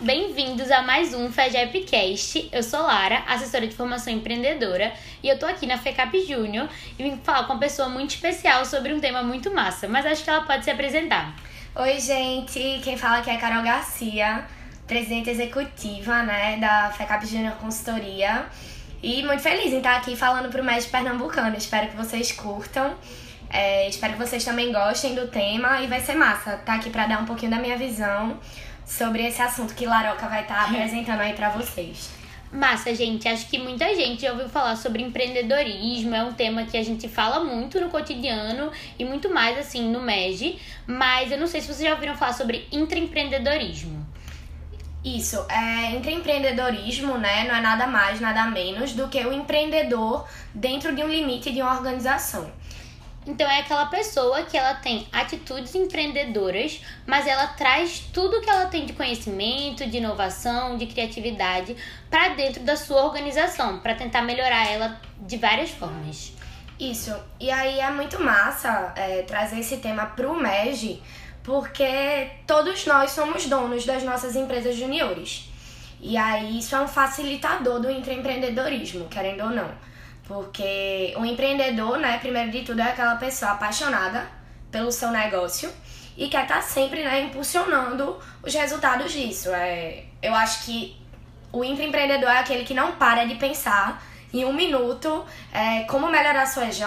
bem-vindos a mais um FEGEPcast. Eu sou Lara, assessora de formação empreendedora, e eu tô aqui na FECAP Júnior e vim falar com uma pessoa muito especial sobre um tema muito massa, mas acho que ela pode se apresentar. Oi, gente, quem fala aqui é Carol Garcia, presidente executiva né, da FECAP Júnior Consultoria, e muito feliz em estar aqui falando pro MED Pernambucano. Espero que vocês curtam. É, espero que vocês também gostem do tema e vai ser massa estar aqui para dar um pouquinho da minha visão sobre esse assunto que Laroca vai estar tá apresentando aí para vocês. Massa, gente. Acho que muita gente já ouviu falar sobre empreendedorismo. É um tema que a gente fala muito no cotidiano e muito mais assim no MEG. Mas eu não sei se vocês já ouviram falar sobre intraempreendedorismo. Isso, é, intraempreendedorismo, né, não é nada mais, nada menos do que o empreendedor dentro de um limite de uma organização. Então é aquela pessoa que ela tem atitudes empreendedoras, mas ela traz tudo que ela tem de conhecimento, de inovação, de criatividade para dentro da sua organização, para tentar melhorar ela de várias formas. Isso. E aí é muito massa é, trazer esse tema pro MEG, porque todos nós somos donos das nossas empresas juniores. E aí isso é um facilitador do empreendedorismo, querendo ou não. Porque o empreendedor, né, primeiro de tudo, é aquela pessoa apaixonada pelo seu negócio e quer estar tá sempre né, impulsionando os resultados disso. É, eu acho que o empreendedor é aquele que não para de pensar em um minuto é, como melhorar sua EJ,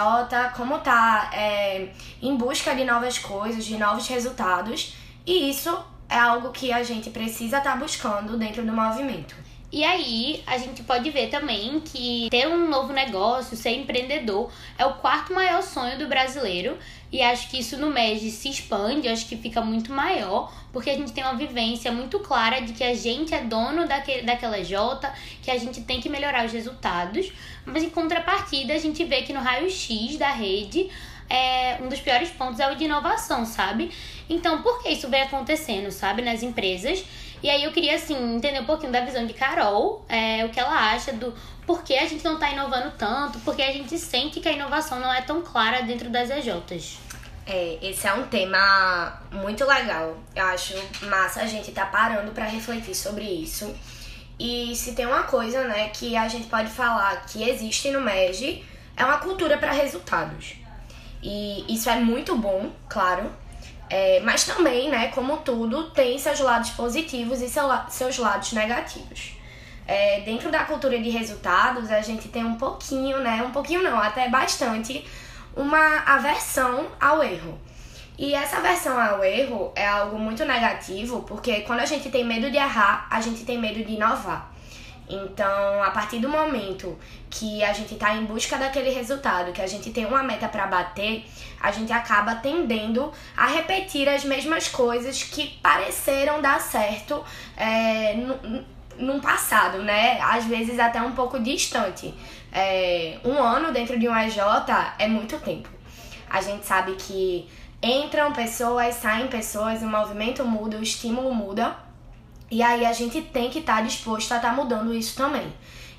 como tá é, em busca de novas coisas, de novos resultados. E isso é algo que a gente precisa estar tá buscando dentro do movimento. E aí, a gente pode ver também que ter um novo negócio, ser empreendedor, é o quarto maior sonho do brasileiro. E acho que isso no MEG se expande, acho que fica muito maior, porque a gente tem uma vivência muito clara de que a gente é dono daquele, daquela J, que a gente tem que melhorar os resultados. Mas em contrapartida, a gente vê que no raio-x da rede, é, um dos piores pontos é o de inovação, sabe? Então, por que isso vem acontecendo, sabe, nas empresas? E aí eu queria, assim, entender um pouquinho da visão de Carol, é, o que ela acha do porquê a gente não tá inovando tanto, porque a gente sente que a inovação não é tão clara dentro das EJs. É, esse é um tema muito legal. Eu acho massa a gente tá parando para refletir sobre isso. E se tem uma coisa, né, que a gente pode falar que existe no MEG, é uma cultura para resultados. E isso é muito bom, claro, é, mas também, né, como tudo, tem seus lados positivos e seu, seus lados negativos. É, dentro da cultura de resultados, a gente tem um pouquinho, né, um pouquinho não, até bastante, uma aversão ao erro. E essa aversão ao erro é algo muito negativo, porque quando a gente tem medo de errar, a gente tem medo de inovar. Então, a partir do momento que a gente está em busca daquele resultado, que a gente tem uma meta para bater, a gente acaba tendendo a repetir as mesmas coisas que pareceram dar certo é, no passado, né? Às vezes até um pouco distante. É, um ano dentro de um EJ é muito tempo. A gente sabe que entram pessoas, saem pessoas, o movimento muda, o estímulo muda. E aí a gente tem que estar tá disposto a estar tá mudando isso também.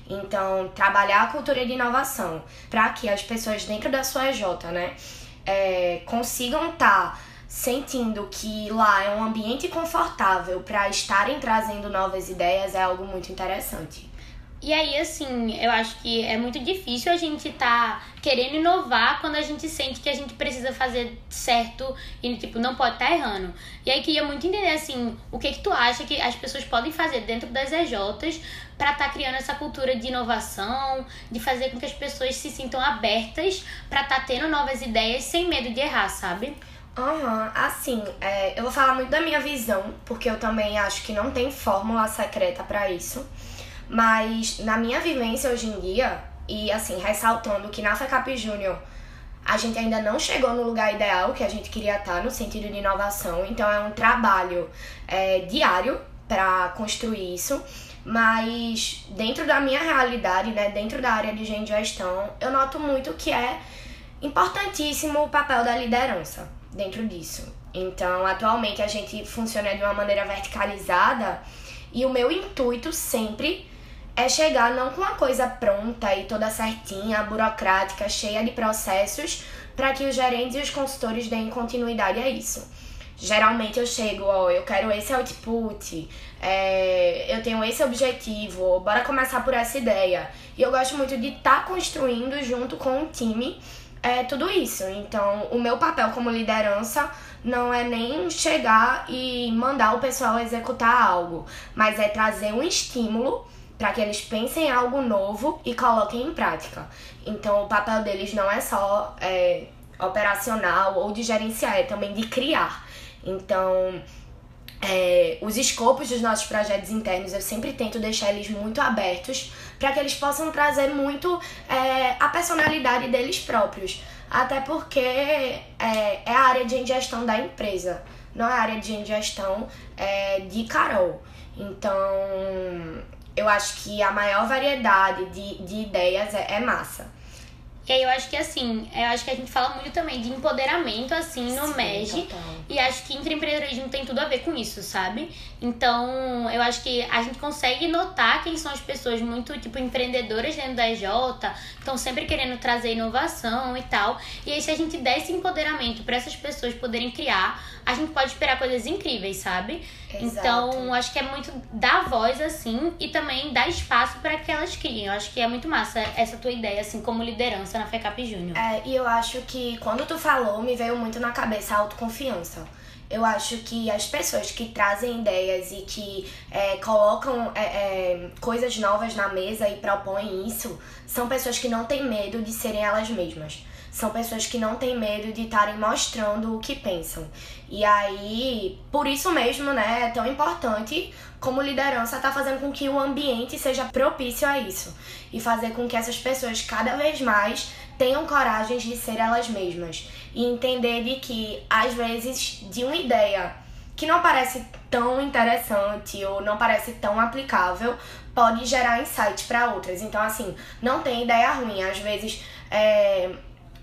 Então, trabalhar a cultura de inovação para que as pessoas dentro da sua EJ, né, é, consigam estar tá sentindo que lá é um ambiente confortável para estarem trazendo novas ideias é algo muito interessante. E aí, assim, eu acho que é muito difícil a gente tá querendo inovar quando a gente sente que a gente precisa fazer certo e, tipo, não pode estar tá errando. E aí, queria muito entender, assim, o que que tu acha que as pessoas podem fazer dentro das EJs para estar tá criando essa cultura de inovação, de fazer com que as pessoas se sintam abertas para estar tá tendo novas ideias sem medo de errar, sabe? Aham, uhum. assim, é, eu vou falar muito da minha visão, porque eu também acho que não tem fórmula secreta para isso. Mas na minha vivência hoje em dia, e assim, ressaltando que na FECAP Júnior a gente ainda não chegou no lugar ideal que a gente queria estar no sentido de inovação, então é um trabalho é, diário para construir isso. Mas dentro da minha realidade, né, dentro da área de gestão, eu noto muito que é importantíssimo o papel da liderança dentro disso. Então, atualmente a gente funciona de uma maneira verticalizada e o meu intuito sempre é chegar não com uma coisa pronta e toda certinha, burocrática, cheia de processos, para que os gerentes e os consultores deem continuidade a isso. Geralmente eu chego, ó, eu quero esse output, é, eu tenho esse objetivo, bora começar por essa ideia. E eu gosto muito de estar tá construindo junto com o time é, tudo isso. Então, o meu papel como liderança não é nem chegar e mandar o pessoal executar algo, mas é trazer um estímulo para que eles pensem em algo novo e coloquem em prática. Então, o papel deles não é só é, operacional ou de gerenciar, é também de criar. Então, é, os escopos dos nossos projetos internos eu sempre tento deixar eles muito abertos para que eles possam trazer muito é, a personalidade deles próprios. Até porque é, é, a área de ingestão da empresa, não é a área de ingestão é, de Carol. Então, eu acho que a maior variedade de, de ideias é, é massa. E aí eu acho que assim, eu acho que a gente fala muito também de empoderamento, assim, no Sim, MEG. Total. E acho que empreendedorismo tem tudo a ver com isso, sabe? Então, eu acho que a gente consegue notar quem são as pessoas muito, tipo, empreendedoras dentro da EJ, estão sempre querendo trazer inovação e tal. E aí, se a gente der esse empoderamento para essas pessoas poderem criar, a gente pode esperar coisas incríveis, sabe? Exato. Então, acho que é muito dar voz, assim, e também dar espaço para que elas criem. Eu acho que é muito massa essa tua ideia, assim, como liderança na FECAP Júnior. É, e eu acho que quando tu falou, me veio muito na cabeça a autoconfiança. Eu acho que as pessoas que trazem ideias e que é, colocam é, é, coisas novas na mesa e propõem isso são pessoas que não têm medo de serem elas mesmas. São pessoas que não têm medo de estarem mostrando o que pensam. E aí, por isso mesmo, né, é tão importante como liderança tá fazendo com que o ambiente seja propício a isso e fazer com que essas pessoas cada vez mais tenham coragem de ser elas mesmas e entender de que às vezes de uma ideia que não parece tão interessante ou não parece tão aplicável pode gerar insight para outras. Então assim, não tem ideia ruim. Às vezes é,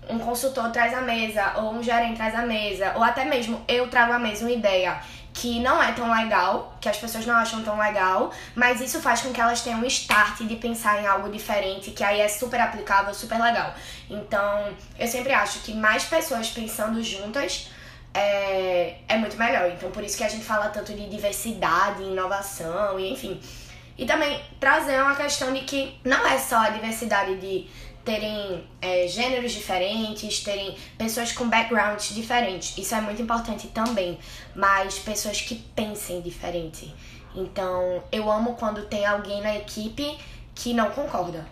um consultor traz a mesa, ou um gerente traz a mesa, ou até mesmo eu trago à mesa uma ideia que não é tão legal, que as pessoas não acham tão legal, mas isso faz com que elas tenham um start de pensar em algo diferente, que aí é super aplicável, super legal. Então, eu sempre acho que mais pessoas pensando juntas é, é muito melhor. Então, por isso que a gente fala tanto de diversidade, inovação, e enfim. E também trazer uma questão de que não é só a diversidade de terem é, gêneros diferentes, terem pessoas com backgrounds diferentes. Isso é muito importante também, mas pessoas que pensem diferente. Então, eu amo quando tem alguém na equipe que não concorda.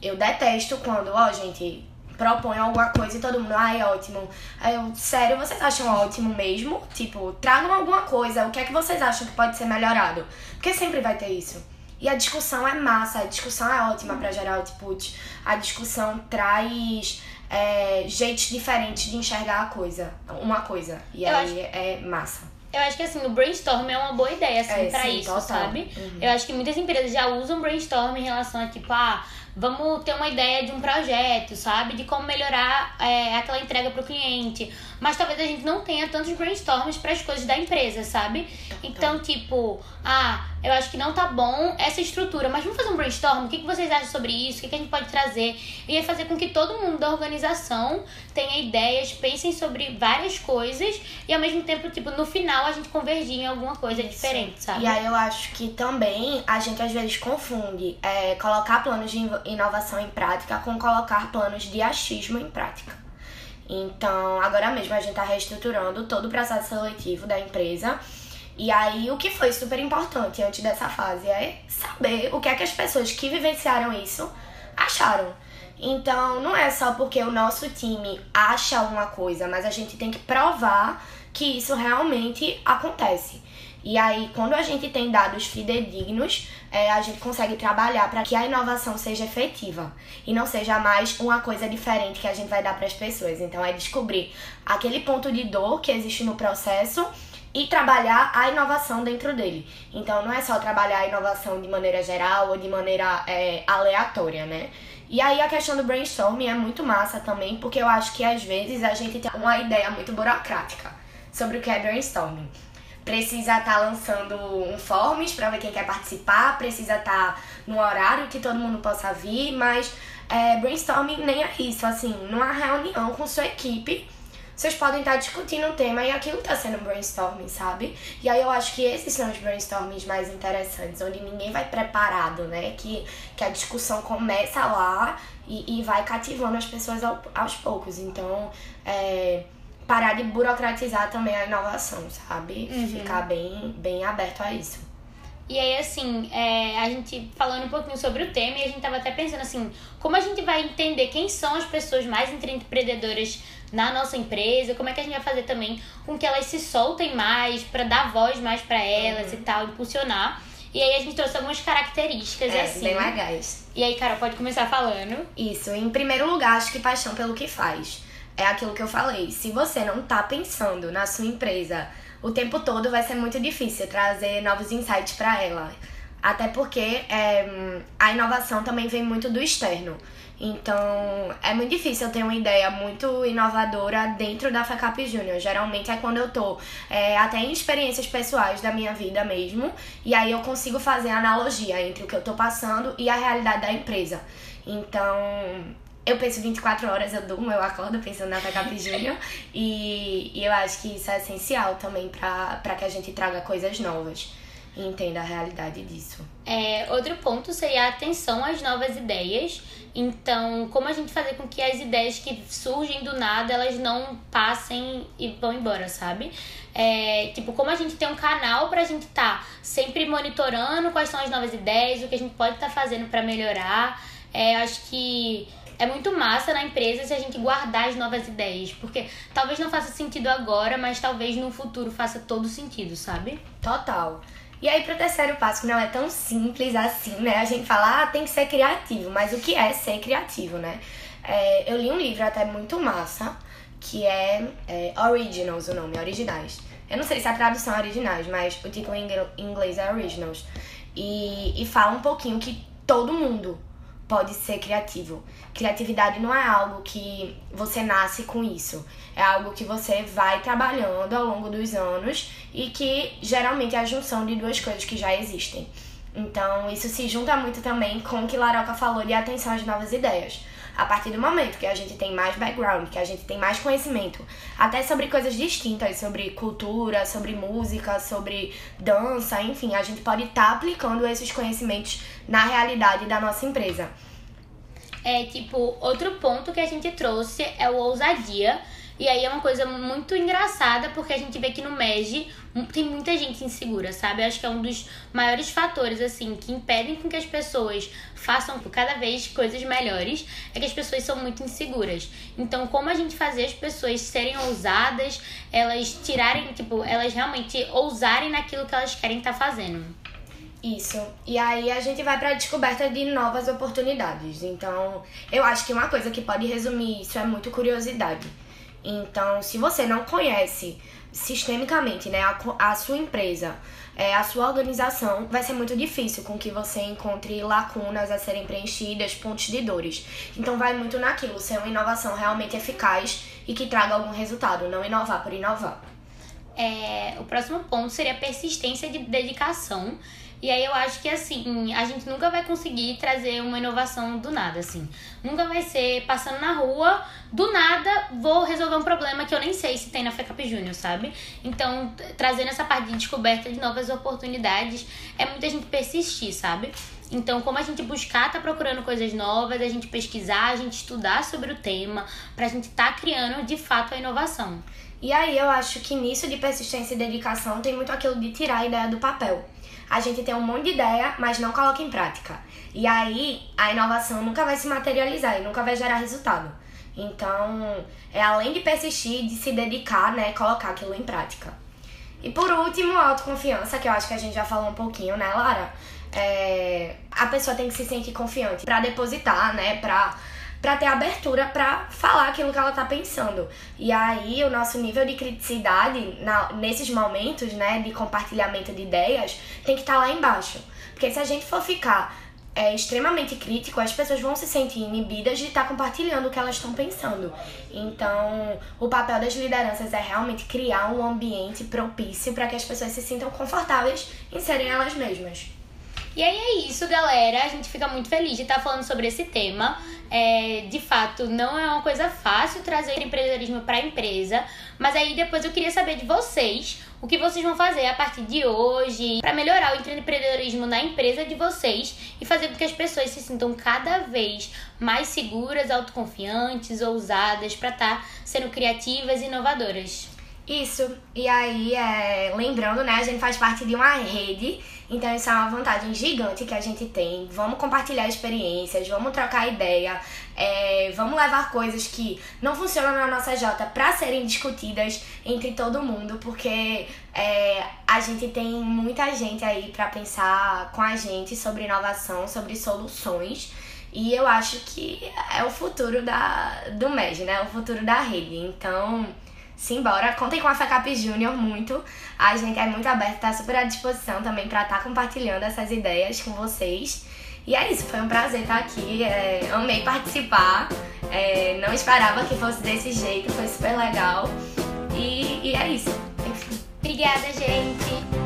Eu detesto quando, ó, gente, propõe alguma coisa e todo mundo, ai, é ótimo. Eu, sério, vocês acham ótimo mesmo? Tipo, tragam alguma coisa, o que é que vocês acham que pode ser melhorado? Porque sempre vai ter isso. E a discussão é massa, a discussão é ótima para gerar output. A discussão traz é, jeitos diferentes de enxergar a coisa, uma coisa. E eu aí acho... é massa. Eu acho que assim, o brainstorm é uma boa ideia, assim, é, pra sim, isso, total. sabe? Uhum. Eu acho que muitas empresas já usam brainstorm em relação a tipo, ah, vamos ter uma ideia de um projeto, sabe? De como melhorar é, aquela entrega para o cliente. Mas talvez a gente não tenha tantos brainstorms para as coisas da empresa, sabe? Então, tipo, ah, eu acho que não tá bom essa estrutura, mas vamos fazer um brainstorm? O que, que vocês acham sobre isso? O que, que a gente pode trazer? E aí fazer com que todo mundo da organização tenha ideias, pensem sobre várias coisas e ao mesmo tempo, tipo, no final a gente convergir em alguma coisa isso. diferente, sabe? E aí eu acho que também a gente às vezes confunde é, colocar planos de inovação em prática com colocar planos de achismo em prática. Então, agora mesmo a gente está reestruturando todo o processo seletivo da empresa. E aí, o que foi super importante antes dessa fase é saber o que é que as pessoas que vivenciaram isso acharam. Então, não é só porque o nosso time acha uma coisa, mas a gente tem que provar que isso realmente acontece. E aí, quando a gente tem dados fidedignos, é, a gente consegue trabalhar para que a inovação seja efetiva e não seja mais uma coisa diferente que a gente vai dar para as pessoas. Então, é descobrir aquele ponto de dor que existe no processo e trabalhar a inovação dentro dele. Então, não é só trabalhar a inovação de maneira geral ou de maneira é, aleatória, né? E aí a questão do brainstorming é muito massa também, porque eu acho que às vezes a gente tem uma ideia muito burocrática sobre o que é brainstorming precisa estar tá lançando um forms para ver quem quer participar, precisa estar tá no horário que todo mundo possa vir, mas é, brainstorming nem é isso, assim, numa reunião com sua equipe, vocês podem estar discutindo um tema e aquilo está sendo brainstorming, sabe? E aí eu acho que esses são os brainstormings mais interessantes, onde ninguém vai preparado, né? Que, que a discussão começa lá e, e vai cativando as pessoas ao, aos poucos. Então, é, parar de burocratizar também a inovação, sabe? Uhum. Ficar bem, bem aberto a isso. E aí, assim, é, a gente falando um pouquinho sobre o tema, e a gente tava até pensando assim, como a gente vai entender quem são as pessoas mais empreendedoras na nossa empresa, como é que a gente vai fazer também com que elas se soltem mais, para dar voz mais para elas uhum. e tal, impulsionar. E aí a gente trouxe algumas características, é, assim. bem legais. E aí, Carol, pode começar falando. Isso, em primeiro lugar, acho que paixão pelo que faz. É aquilo que eu falei. Se você não tá pensando na sua empresa o tempo todo, vai ser muito difícil trazer novos insights para ela. Até porque é, a inovação também vem muito do externo. Então, é muito difícil eu ter uma ideia muito inovadora dentro da FACAP Júnior. Geralmente é quando eu tô é, até em experiências pessoais da minha vida mesmo, e aí eu consigo fazer analogia entre o que eu tô passando e a realidade da empresa. Então, eu penso 24 horas, eu durmo, eu acordo pensando na FACAP Júnior, e, e eu acho que isso é essencial também para que a gente traga coisas novas e entenda a realidade disso. É, outro ponto seria a atenção às novas ideias. Então, como a gente fazer com que as ideias que surgem do nada, elas não passem e vão embora, sabe? É, tipo, como a gente tem um canal pra gente estar tá sempre monitorando quais são as novas ideias, o que a gente pode estar tá fazendo para melhorar. É, acho que é muito massa na empresa se a gente guardar as novas ideias, porque talvez não faça sentido agora, mas talvez no futuro faça todo sentido, sabe? Total. E aí, pro terceiro passo, que não é tão simples assim, né? A gente fala, ah, tem que ser criativo, mas o que é ser criativo, né? É, eu li um livro até muito massa, que é, é, Originals, o nome, Originais. Eu não sei se a tradução é Originais, mas o título em inglês é Originals. E, e fala um pouquinho que todo mundo pode ser criativo. Criatividade não é algo que você nasce com isso. É algo que você vai trabalhando ao longo dos anos e que geralmente é a junção de duas coisas que já existem. Então, isso se junta muito também com o que Laroca falou de atenção às novas ideias. A partir do momento que a gente tem mais background, que a gente tem mais conhecimento, até sobre coisas distintas, sobre cultura, sobre música, sobre dança, enfim, a gente pode estar tá aplicando esses conhecimentos na realidade da nossa empresa. É, tipo, outro ponto que a gente trouxe é o ousadia. E aí é uma coisa muito engraçada, porque a gente vê que no MEG tem muita gente insegura, sabe? Eu acho que é um dos maiores fatores, assim, que impedem com que as pessoas façam cada vez coisas melhores, é que as pessoas são muito inseguras. Então, como a gente fazer as pessoas serem ousadas, elas tirarem, tipo, elas realmente ousarem naquilo que elas querem estar tá fazendo. Isso. E aí a gente vai para a descoberta de novas oportunidades. Então, eu acho que uma coisa que pode resumir isso é muito curiosidade. Então, se você não conhece sistemicamente né, a, a sua empresa, é, a sua organização, vai ser muito difícil com que você encontre lacunas a serem preenchidas, pontos de dores. Então, vai muito naquilo, ser uma inovação realmente eficaz e que traga algum resultado, não inovar por inovar. É, o próximo ponto seria persistência de dedicação e aí eu acho que assim, a gente nunca vai conseguir trazer uma inovação do nada, assim. Nunca vai ser passando na rua, do nada vou resolver um problema que eu nem sei se tem na FECAP Júnior, sabe? Então, trazendo essa parte de descoberta de novas oportunidades, é muita gente persistir, sabe? Então, como a gente buscar tá procurando coisas novas, a gente pesquisar, a gente estudar sobre o tema, pra gente tá criando de fato a inovação. E aí eu acho que nisso de persistência e dedicação tem muito aquilo de tirar a ideia do papel a gente tem um monte de ideia, mas não coloca em prática. E aí a inovação nunca vai se materializar e nunca vai gerar resultado. Então, é além de persistir, de se dedicar, né, colocar aquilo em prática. E por último, a autoconfiança, que eu acho que a gente já falou um pouquinho, né, Lara? É, a pessoa tem que se sentir confiante para depositar, né, para para ter abertura para falar aquilo que ela tá pensando. E aí o nosso nível de criticidade na, nesses momentos, né, de compartilhamento de ideias, tem que estar tá lá embaixo. Porque se a gente for ficar é, extremamente crítico, as pessoas vão se sentir inibidas de estar tá compartilhando o que elas estão pensando. Então, o papel das lideranças é realmente criar um ambiente propício para que as pessoas se sintam confortáveis em serem elas mesmas. E aí é isso, galera. A gente fica muito feliz de estar tá falando sobre esse tema. É, de fato, não é uma coisa fácil trazer empreendedorismo para a empresa, mas aí depois eu queria saber de vocês o que vocês vão fazer a partir de hoje para melhorar o empreendedorismo na empresa de vocês e fazer com que as pessoas se sintam cada vez mais seguras, autoconfiantes, ousadas para estar tá sendo criativas e inovadoras. Isso, e aí, é, lembrando, né, a gente faz parte de uma rede, então isso é uma vantagem gigante que a gente tem. Vamos compartilhar experiências, vamos trocar ideia, é, vamos levar coisas que não funcionam na nossa Jota para serem discutidas entre todo mundo, porque é, a gente tem muita gente aí para pensar com a gente sobre inovação, sobre soluções. E eu acho que é o futuro da, do MED, né? O futuro da rede. Então, simbora. Contem com a FACAP Júnior muito. A gente é muito aberta, tá super à disposição também para estar tá compartilhando essas ideias com vocês. E é isso, foi um prazer estar aqui. É, amei participar. É, não esperava que fosse desse jeito, foi super legal. E, e é isso. Enfim. Obrigada, gente.